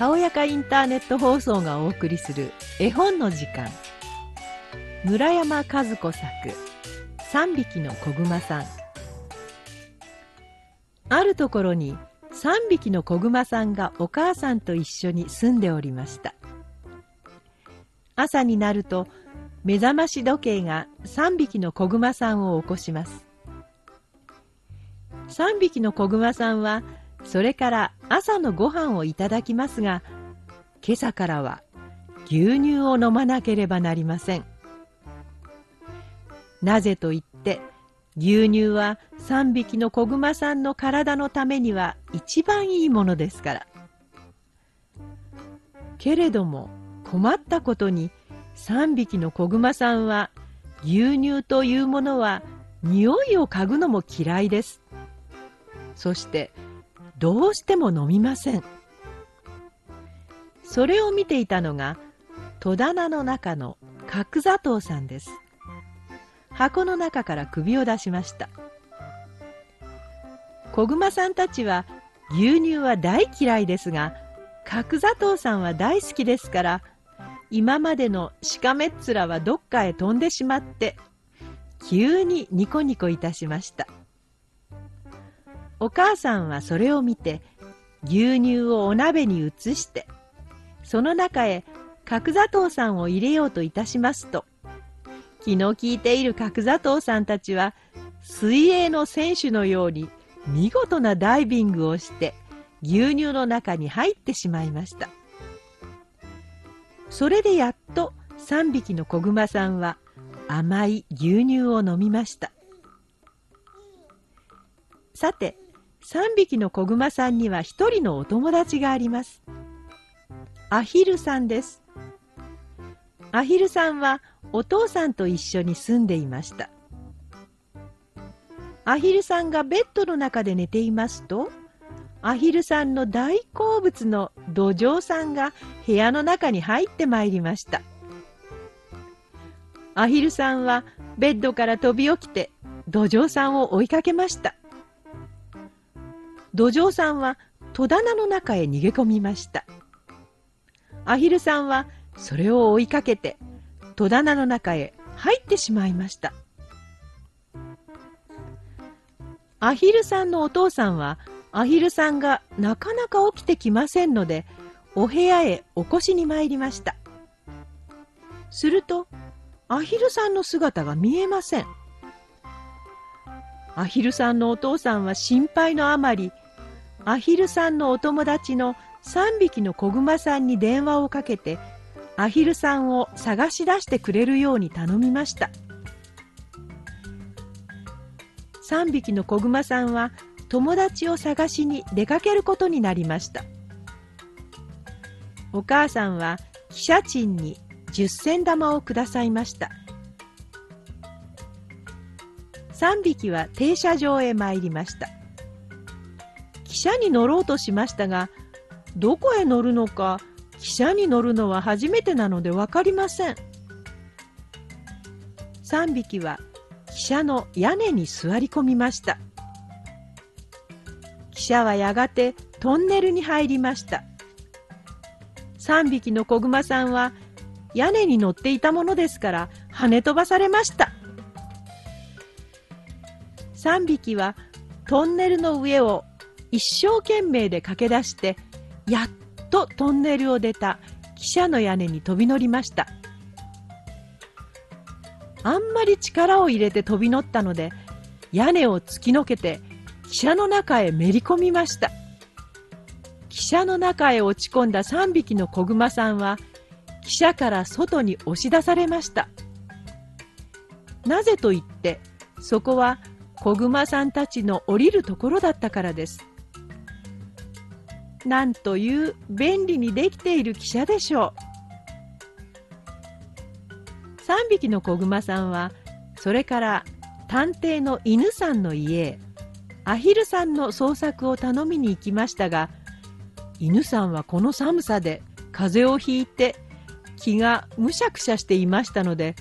たおやかインターネット放送がお送りする絵本の時間。村山和子作「3匹の子熊さん」あるところに3匹の子熊さんがお母さんと一緒に住んでおりました。朝になると目覚まし時計が3匹の子熊さんを起こします。3匹の子熊さんはそれから朝のご飯をいただきますが今朝からは牛乳を飲まなければなりません。なぜと言って牛乳は3匹の子熊さんの体のためには一番いいものですから。けれども困ったことに3匹の子熊さんは牛乳というものは匂いを嗅ぐのも嫌いです。そしてどうしても飲みません。それを見ていたのが戸棚の中の角砂糖さんです。箱の中から首を出しました。子熊さんたちは牛乳は大嫌いですが角砂糖さんは大好きですから今までのしかめっ面はどっかへ飛んでしまって急にニコニコいたしました。お母さんはそれを見て牛乳をお鍋に移してその中へ角砂糖さんを入れようといたしますと気の利いている角砂糖さんたちは水泳の選手のように見事なダイビングをして牛乳の中に入ってしまいました。それでやっと3匹の子熊さんは甘い牛乳を飲みました。さて3匹の子熊さんには1人のお友達があります。アヒルさんです。アヒルさんはお父さんと一緒に住んでいました。アヒルさんがベッドの中で寝ていますとアヒルさんの大好物のドジョウさんが部屋の中に入ってまいりました。アヒルさんはベッドから飛び起きてドジョウさんを追いかけました。ドジョウさんは戸棚の中へ逃げ込みました。アヒルさんはそれを追いかけて戸棚の中へ入ってしまいました。アヒルさんのお父さんはアヒルさんがなかなか起きてきませんのでお部屋へ起こしに参りました。するとアヒルさんの姿が見えません。アヒルさんのお父さんは心配のあまりアヒルさんのお友達の3匹の子熊さんに電話をかけてアヒルさんを探し出してくれるように頼みました。3匹の子熊さんは友達を探しに出かけることになりました。お母さんは汽車賃に10銭玉をくださいました。3匹は停車場へ参りました。車に乗ろうとしましたがどこへ乗るのか汽車に乗るのは初めてなので分かりません。3匹は汽車の屋根に座り込みました。汽車はやがてトンネルに入りました。3匹の子熊さんは屋根に乗っていたものですから跳ね飛ばされました。3匹はトンネルの上を一生懸命で駆け出してやっとトンネルを出た汽車の屋根に飛び乗りました。あんまり力を入れて飛び乗ったので屋根を突きのけて汽車の中へめり込みました。汽車の中へ落ち込んだ3匹の子熊さんは汽車から外に押し出されました。なぜと言ってそこは子熊さんたちの降りるところだったからです。なんという便利にできている汽車でしょう。3匹の子熊さんはそれから探偵の犬さんの家へ。アヒルさんの捜索を頼みに行きましたが犬さんはこの寒さで風邪をひいて気がむしゃくしゃしていましたので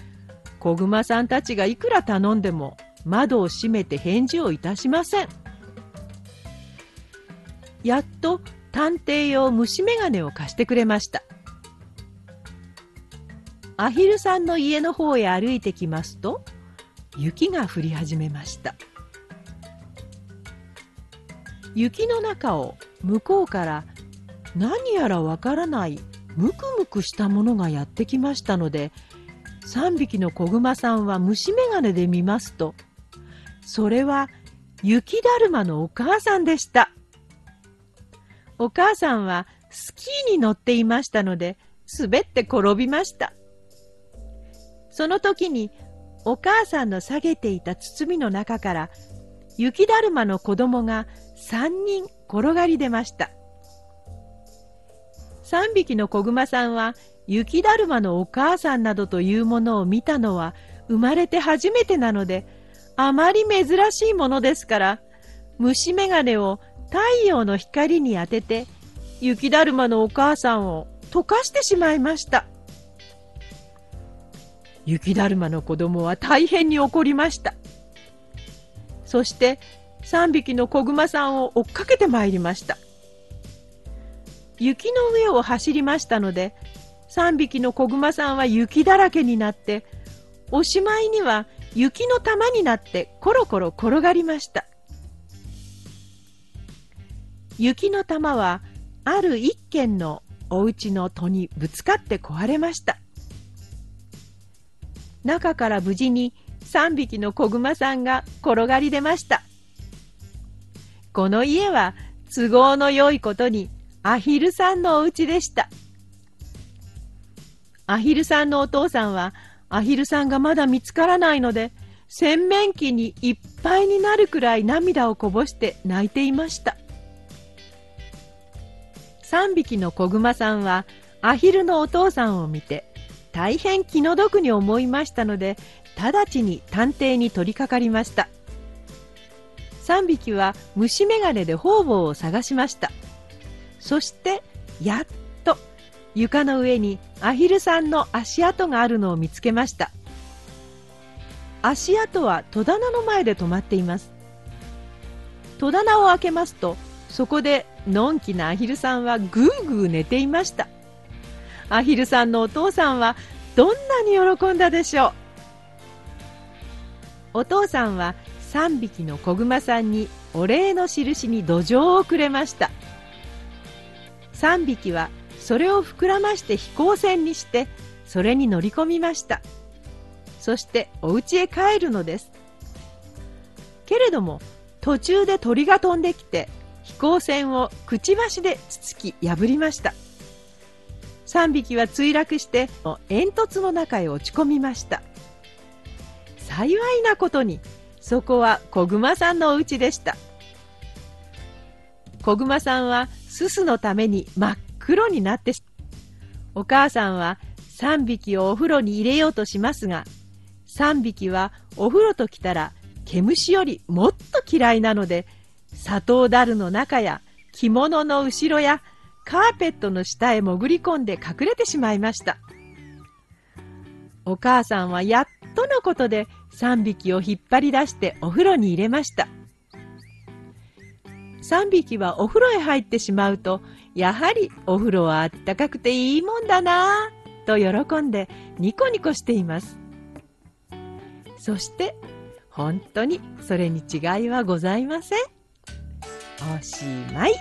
子熊さんたちがいくら頼んでも窓を閉めて返事をいたしません。やっと探偵用虫眼鏡を貸してくれました。アヒルさんの家の方へ歩いてきますと、雪が降り始めました。雪の中を向こうから何やらわからないムクムクしたものがやってきましたので3匹の子熊さんは虫眼鏡で見ますとそれは雪だるまのお母さんでしたお母さんはスキーに乗っていましたので滑って転びましたその時にお母さんの下げていた包みの中から雪だるまの子供が3人転がり出ました。3匹の子熊さんは雪だるまのお母さんなどというものを見たのは生まれて初めてなので、あまり珍しいものですから、虫眼鏡を太陽の光に当てて、雪だるまのお母さんを溶かしてしまいました。雪だるまの子供は大変に怒りました。そして3匹の子熊さんを追っかけてまいりました。雪の上を走りましたので、3匹の子熊さんは雪だらけになって、おしまいには雪の玉になってコロコロ転がりました。雪の玉はある一軒のお家の戸にぶつかって壊れました。中から無事に3匹の子熊さんが転がり出ました。この家は都合の良いことにアヒルさんのお家でした。アヒルさんのお父さんはアヒルさんがまだ見つからないので洗面器にいっぱいになるくらい涙をこぼして泣いていました。3匹の子熊さんはアヒルのお父さんを見て大変気の毒に思いましたので直ちに探偵に取り掛かりました。3匹は虫眼鏡で方々を探しました。そしてやっと床の上にアヒルさんの足跡があるのを見つけました。足跡は戸棚の前で止まっています。戸棚を開けますとそこでのんきなアヒルさんはぐーぐー寝ていました。アヒルさんのお父さんはどんなに喜んだでしょう。お父さんは3匹の子熊さんにお礼の印に土壌をくれました。3匹はそれを膨らまして飛行船にしてそれに乗り込みました。そしてお家へ帰るのです。けれども途中で鳥が飛んできて飛行船をくちばしでつつき破りました。3匹は墜落して煙突の中へ落ち込みました。幸いなことにそこは子熊さんのお家でした。子熊さんはすすのために真っ黒になってお母さんは3匹をお風呂に入れようとしますが3匹はお風呂ときたら毛虫よりもっと嫌いなので砂糖だるの中や着物の後ろやカーペットの下へ潜り込んで隠れてしまいました。お母さんはやっとのことで3匹を引っ張り出してお風呂に入れました。3匹はお風呂へ入ってしまうと、やはりお風呂はあったかくていいもんだなぁと喜んでニコニコしています。そして本当にそれに違いはございません。おしまい。